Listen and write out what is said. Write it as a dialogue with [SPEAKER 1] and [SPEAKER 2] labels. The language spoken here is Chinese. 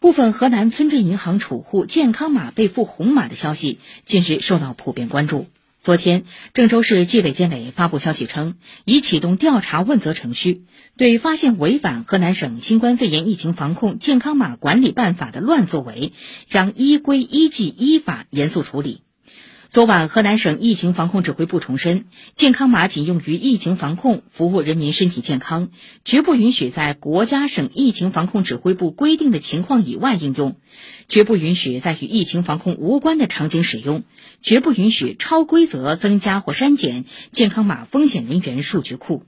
[SPEAKER 1] 部分河南村镇银行储户健康码被赋红码的消息，近日受到普遍关注。昨天，郑州市纪委监委发布消息称，已启动调查问责程序，对发现违反河南省新冠肺炎疫情防控健康码管理办法的乱作为，将依规依纪依法严肃处理。昨晚，河南省疫情防控指挥部重申，健康码仅用于疫情防控，服务人民身体健康，绝不允许在国家省疫情防控指挥部规定的情况以外应用，绝不允许在与疫情防控无关的场景使用，绝不允许超规则增加或删减健康码风险人员数据库。